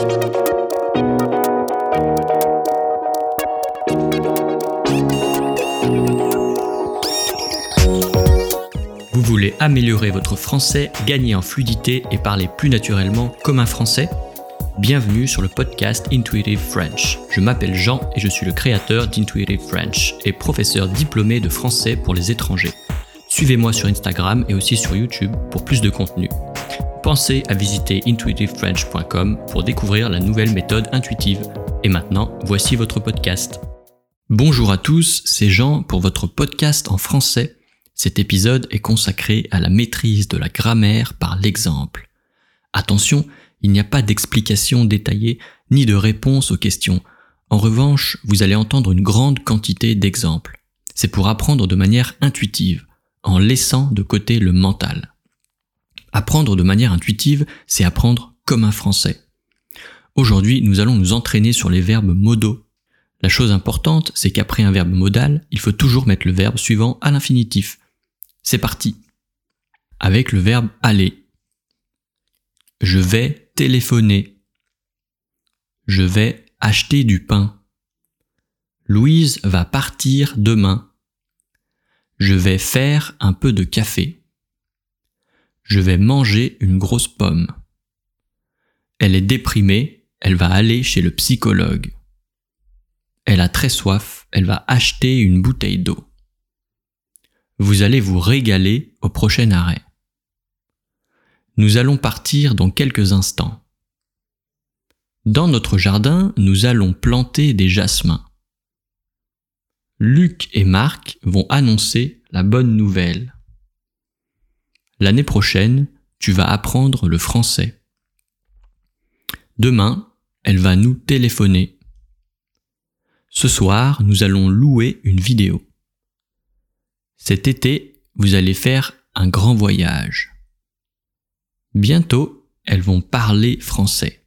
Vous voulez améliorer votre français, gagner en fluidité et parler plus naturellement comme un français? Bienvenue sur le podcast Intuitive French. Je m'appelle Jean et je suis le créateur d'Intuitive French et professeur diplômé de français pour les étrangers. Suivez-moi sur Instagram et aussi sur YouTube pour plus de contenu. Pensez à visiter intuitivefrench.com pour découvrir la nouvelle méthode intuitive. Et maintenant, voici votre podcast. Bonjour à tous, c'est Jean pour votre podcast en français. Cet épisode est consacré à la maîtrise de la grammaire par l'exemple. Attention, il n'y a pas d'explication détaillée ni de réponse aux questions. En revanche, vous allez entendre une grande quantité d'exemples. C'est pour apprendre de manière intuitive, en laissant de côté le mental. Apprendre de manière intuitive, c'est apprendre comme un français. Aujourd'hui, nous allons nous entraîner sur les verbes modaux. La chose importante, c'est qu'après un verbe modal, il faut toujours mettre le verbe suivant à l'infinitif. C'est parti. Avec le verbe aller. Je vais téléphoner. Je vais acheter du pain. Louise va partir demain. Je vais faire un peu de café. Je vais manger une grosse pomme. Elle est déprimée, elle va aller chez le psychologue. Elle a très soif, elle va acheter une bouteille d'eau. Vous allez vous régaler au prochain arrêt. Nous allons partir dans quelques instants. Dans notre jardin, nous allons planter des jasmins. Luc et Marc vont annoncer la bonne nouvelle. L'année prochaine, tu vas apprendre le français. Demain, elle va nous téléphoner. Ce soir, nous allons louer une vidéo. Cet été, vous allez faire un grand voyage. Bientôt, elles vont parler français.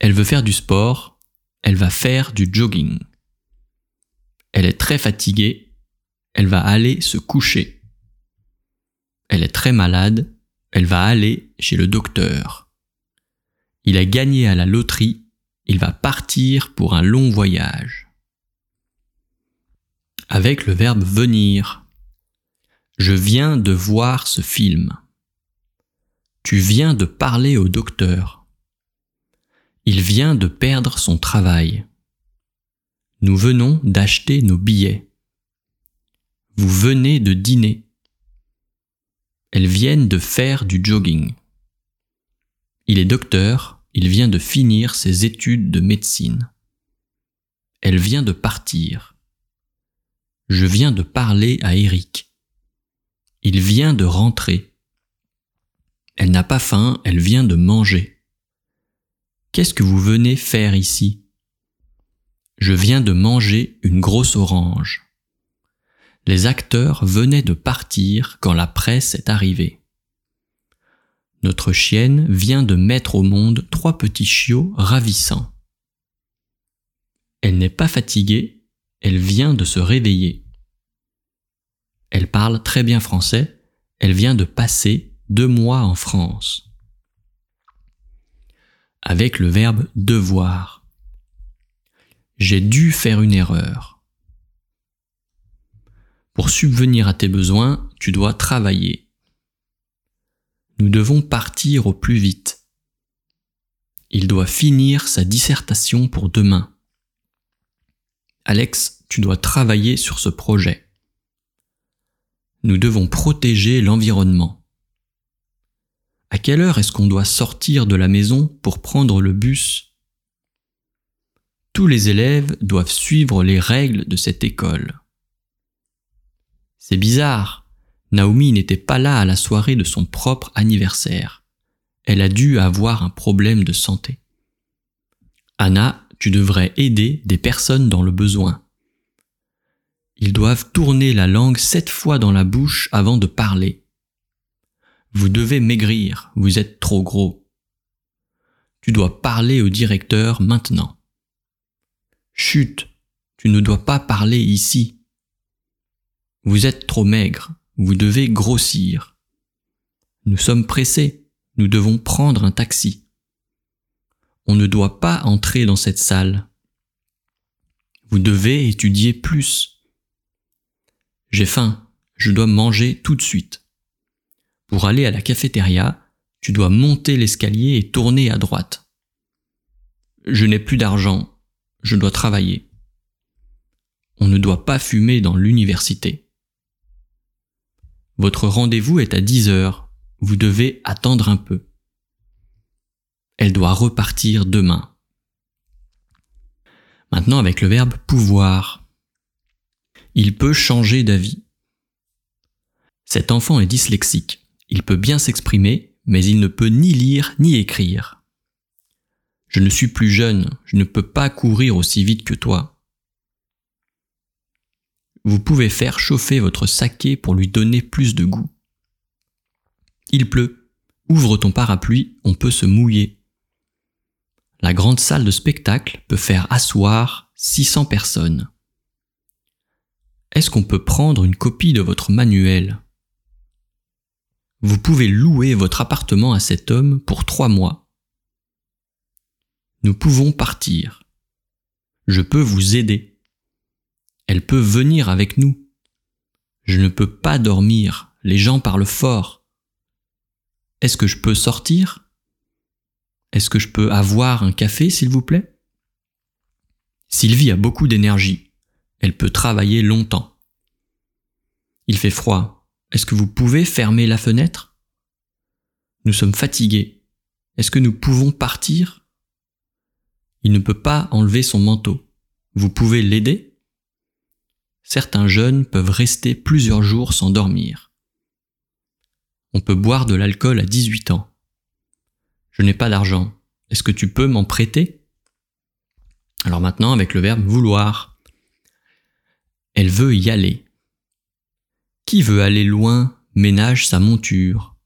Elle veut faire du sport, elle va faire du jogging. Elle est très fatiguée, elle va aller se coucher. Elle est très malade, elle va aller chez le docteur. Il a gagné à la loterie, il va partir pour un long voyage. Avec le verbe venir. Je viens de voir ce film. Tu viens de parler au docteur. Il vient de perdre son travail. Nous venons d'acheter nos billets. Vous venez de dîner. Elles viennent de faire du jogging. Il est docteur, il vient de finir ses études de médecine. Elle vient de partir. Je viens de parler à Eric. Il vient de rentrer. Elle n'a pas faim, elle vient de manger. Qu'est-ce que vous venez faire ici? Je viens de manger une grosse orange. Les acteurs venaient de partir quand la presse est arrivée. Notre chienne vient de mettre au monde trois petits chiots ravissants. Elle n'est pas fatiguée, elle vient de se réveiller. Elle parle très bien français, elle vient de passer deux mois en France. Avec le verbe devoir. J'ai dû faire une erreur. Pour subvenir à tes besoins, tu dois travailler. Nous devons partir au plus vite. Il doit finir sa dissertation pour demain. Alex, tu dois travailler sur ce projet. Nous devons protéger l'environnement. À quelle heure est-ce qu'on doit sortir de la maison pour prendre le bus? Tous les élèves doivent suivre les règles de cette école. C'est bizarre. Naomi n'était pas là à la soirée de son propre anniversaire. Elle a dû avoir un problème de santé. Anna, tu devrais aider des personnes dans le besoin. Ils doivent tourner la langue sept fois dans la bouche avant de parler. Vous devez maigrir, vous êtes trop gros. Tu dois parler au directeur maintenant. Chut, tu ne dois pas parler ici. Vous êtes trop maigre, vous devez grossir. Nous sommes pressés, nous devons prendre un taxi. On ne doit pas entrer dans cette salle. Vous devez étudier plus. J'ai faim, je dois manger tout de suite. Pour aller à la cafétéria, tu dois monter l'escalier et tourner à droite. Je n'ai plus d'argent, je dois travailler. On ne doit pas fumer dans l'université. Votre rendez-vous est à 10 heures, vous devez attendre un peu. Elle doit repartir demain. Maintenant avec le verbe pouvoir. Il peut changer d'avis. Cet enfant est dyslexique. Il peut bien s'exprimer, mais il ne peut ni lire ni écrire. Je ne suis plus jeune, je ne peux pas courir aussi vite que toi. Vous pouvez faire chauffer votre saké pour lui donner plus de goût. Il pleut. Ouvre ton parapluie, on peut se mouiller. La grande salle de spectacle peut faire asseoir 600 personnes. Est-ce qu'on peut prendre une copie de votre manuel? Vous pouvez louer votre appartement à cet homme pour trois mois. Nous pouvons partir. Je peux vous aider. Elle peut venir avec nous. Je ne peux pas dormir, les gens parlent fort. Est-ce que je peux sortir? Est-ce que je peux avoir un café, s'il vous plaît? Sylvie a beaucoup d'énergie. Elle peut travailler longtemps. Il fait froid. Est-ce que vous pouvez fermer la fenêtre? Nous sommes fatigués. Est-ce que nous pouvons partir? Il ne peut pas enlever son manteau. Vous pouvez l'aider? Certains jeunes peuvent rester plusieurs jours sans dormir. On peut boire de l'alcool à 18 ans. Je n'ai pas d'argent. Est-ce que tu peux m'en prêter? Alors maintenant, avec le verbe vouloir. Elle veut y aller. Qui veut aller loin ménage sa monture.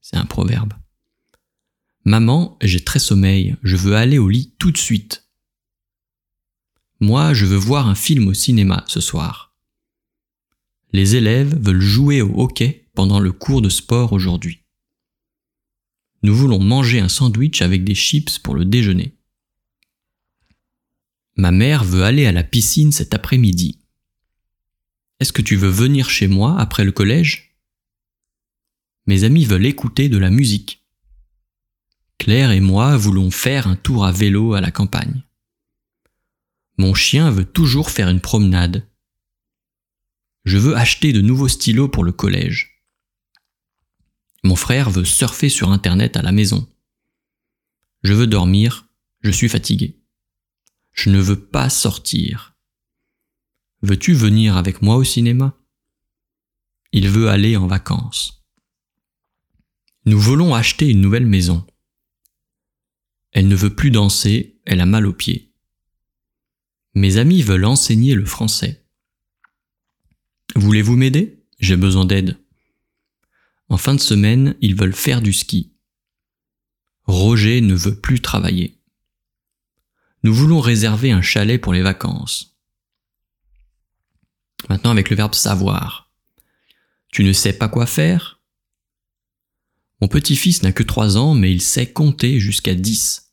C'est un proverbe. Maman, j'ai très sommeil, je veux aller au lit tout de suite. Moi, je veux voir un film au cinéma ce soir. Les élèves veulent jouer au hockey pendant le cours de sport aujourd'hui. Nous voulons manger un sandwich avec des chips pour le déjeuner. Ma mère veut aller à la piscine cet après-midi. Est-ce que tu veux venir chez moi après le collège? Mes amis veulent écouter de la musique. Claire et moi voulons faire un tour à vélo à la campagne. Mon chien veut toujours faire une promenade. Je veux acheter de nouveaux stylos pour le collège. Mon frère veut surfer sur Internet à la maison. Je veux dormir, je suis fatigué. Je ne veux pas sortir. Veux-tu venir avec moi au cinéma? Il veut aller en vacances. Nous voulons acheter une nouvelle maison. Elle ne veut plus danser, elle a mal aux pieds. Mes amis veulent enseigner le français. Voulez-vous m'aider? J'ai besoin d'aide. En fin de semaine, ils veulent faire du ski. Roger ne veut plus travailler. Nous voulons réserver un chalet pour les vacances. Maintenant avec le verbe savoir. Tu ne sais pas quoi faire? Mon petit-fils n'a que trois ans, mais il sait compter jusqu'à dix.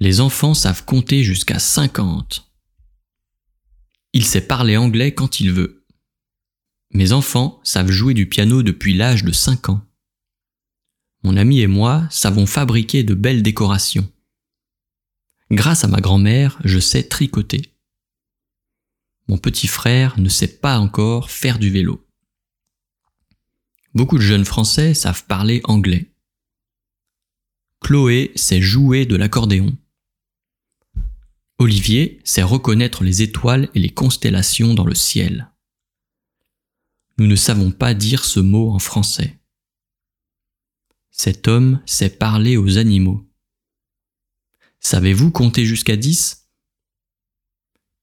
Les enfants savent compter jusqu'à cinquante. Il sait parler anglais quand il veut. Mes enfants savent jouer du piano depuis l'âge de 5 ans. Mon ami et moi savons fabriquer de belles décorations. Grâce à ma grand-mère, je sais tricoter. Mon petit frère ne sait pas encore faire du vélo. Beaucoup de jeunes Français savent parler anglais. Chloé sait jouer de l'accordéon. Olivier sait reconnaître les étoiles et les constellations dans le ciel nous ne savons pas dire ce mot en français. Cet homme sait parler aux animaux. Savez-vous compter jusqu'à dix?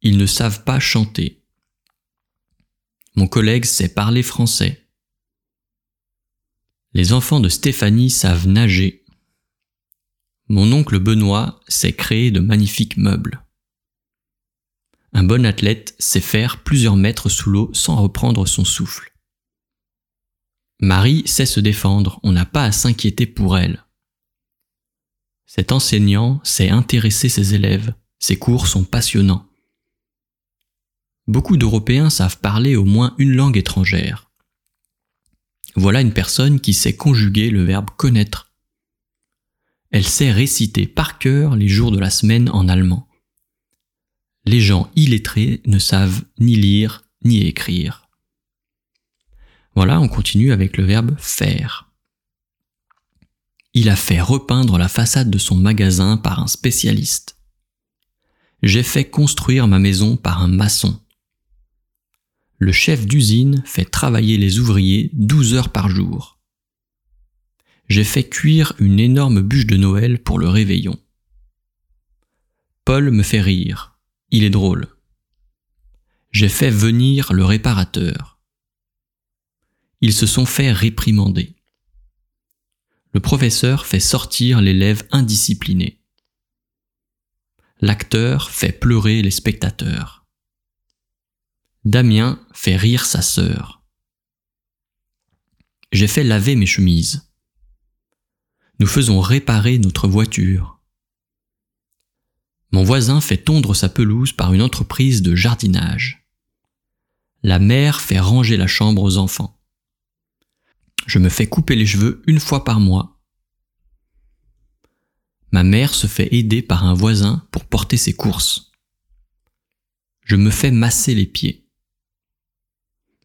Ils ne savent pas chanter. Mon collègue sait parler français. Les enfants de Stéphanie savent nager. Mon oncle Benoît sait créer de magnifiques meubles. Un bon athlète sait faire plusieurs mètres sous l'eau sans reprendre son souffle. Marie sait se défendre, on n'a pas à s'inquiéter pour elle. Cet enseignant sait intéresser ses élèves, ses cours sont passionnants. Beaucoup d'Européens savent parler au moins une langue étrangère. Voilà une personne qui sait conjuguer le verbe connaître. Elle sait réciter par cœur les jours de la semaine en allemand. Les gens illettrés ne savent ni lire ni écrire. Voilà, on continue avec le verbe faire. Il a fait repeindre la façade de son magasin par un spécialiste. J'ai fait construire ma maison par un maçon le chef d'usine fait travailler les ouvriers 12 heures par jour. J'ai fait cuire une énorme bûche de Noël pour le réveillon. Paul me fait rire. Il est drôle. J'ai fait venir le réparateur. Ils se sont fait réprimander. Le professeur fait sortir l'élève indiscipliné. L'acteur fait pleurer les spectateurs. Damien fait rire sa sœur. J'ai fait laver mes chemises. Nous faisons réparer notre voiture. Mon voisin fait tondre sa pelouse par une entreprise de jardinage. La mère fait ranger la chambre aux enfants. Je me fais couper les cheveux une fois par mois. Ma mère se fait aider par un voisin pour porter ses courses. Je me fais masser les pieds.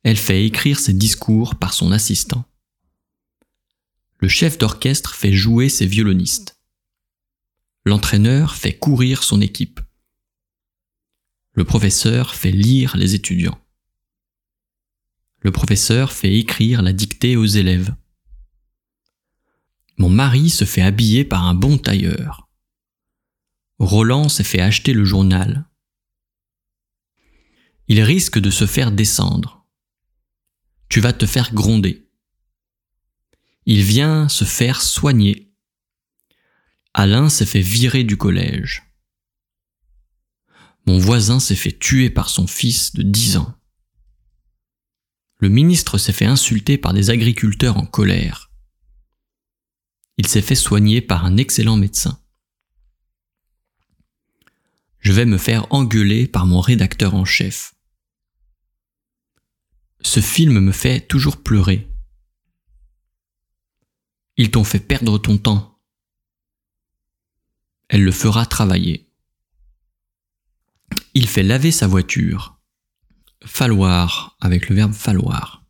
Elle fait écrire ses discours par son assistant. Le chef d'orchestre fait jouer ses violonistes. L'entraîneur fait courir son équipe. Le professeur fait lire les étudiants. Le professeur fait écrire la dictée aux élèves. Mon mari se fait habiller par un bon tailleur. Roland s'est fait acheter le journal. Il risque de se faire descendre tu vas te faire gronder. Il vient se faire soigner. Alain s'est fait virer du collège. Mon voisin s'est fait tuer par son fils de 10 ans. Le ministre s'est fait insulter par des agriculteurs en colère. Il s'est fait soigner par un excellent médecin. Je vais me faire engueuler par mon rédacteur en chef. Ce film me fait toujours pleurer. Ils t'ont fait perdre ton temps. Elle le fera travailler. Il fait laver sa voiture. Falloir avec le verbe falloir.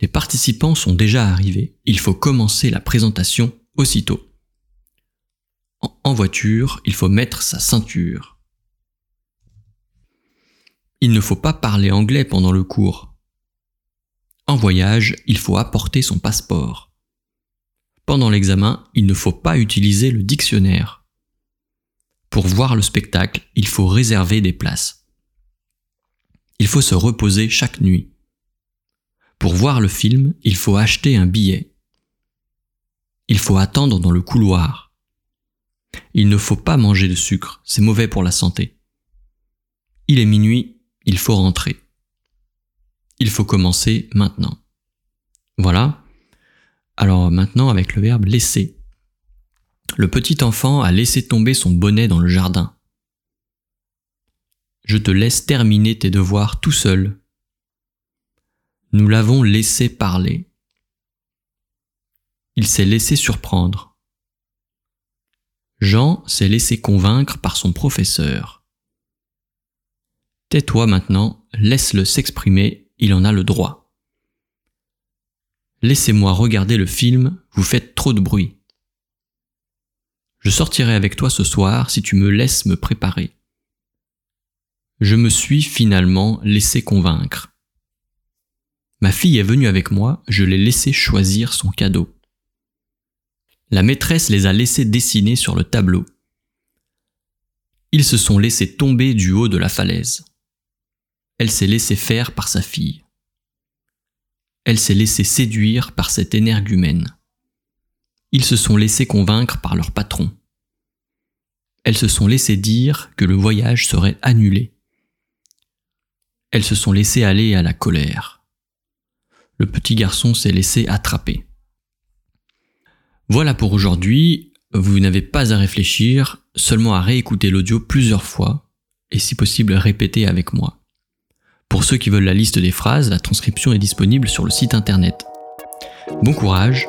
Les participants sont déjà arrivés. Il faut commencer la présentation aussitôt. En voiture, il faut mettre sa ceinture. Il ne faut pas parler anglais pendant le cours. En voyage, il faut apporter son passeport. Pendant l'examen, il ne faut pas utiliser le dictionnaire. Pour voir le spectacle, il faut réserver des places. Il faut se reposer chaque nuit. Pour voir le film, il faut acheter un billet. Il faut attendre dans le couloir. Il ne faut pas manger de sucre, c'est mauvais pour la santé. Il est minuit, il faut rentrer il faut commencer maintenant. Voilà. Alors maintenant avec le verbe laisser. Le petit enfant a laissé tomber son bonnet dans le jardin. Je te laisse terminer tes devoirs tout seul. Nous l'avons laissé parler. Il s'est laissé surprendre. Jean s'est laissé convaincre par son professeur. Tais-toi maintenant, laisse-le s'exprimer il en a le droit. Laissez-moi regarder le film, vous faites trop de bruit. Je sortirai avec toi ce soir si tu me laisses me préparer. Je me suis finalement laissé convaincre. Ma fille est venue avec moi, je l'ai laissé choisir son cadeau. La maîtresse les a laissés dessiner sur le tableau. Ils se sont laissés tomber du haut de la falaise. Elle s'est laissée faire par sa fille. Elle s'est laissée séduire par cet énergumène. Ils se sont laissés convaincre par leur patron. Elles se sont laissées dire que le voyage serait annulé. Elles se sont laissées aller à la colère. Le petit garçon s'est laissé attraper. Voilà pour aujourd'hui. vous n'avez pas à réfléchir, seulement à réécouter l'audio plusieurs fois, et si possible répéter avec moi. Pour ceux qui veulent la liste des phrases, la transcription est disponible sur le site internet. Bon courage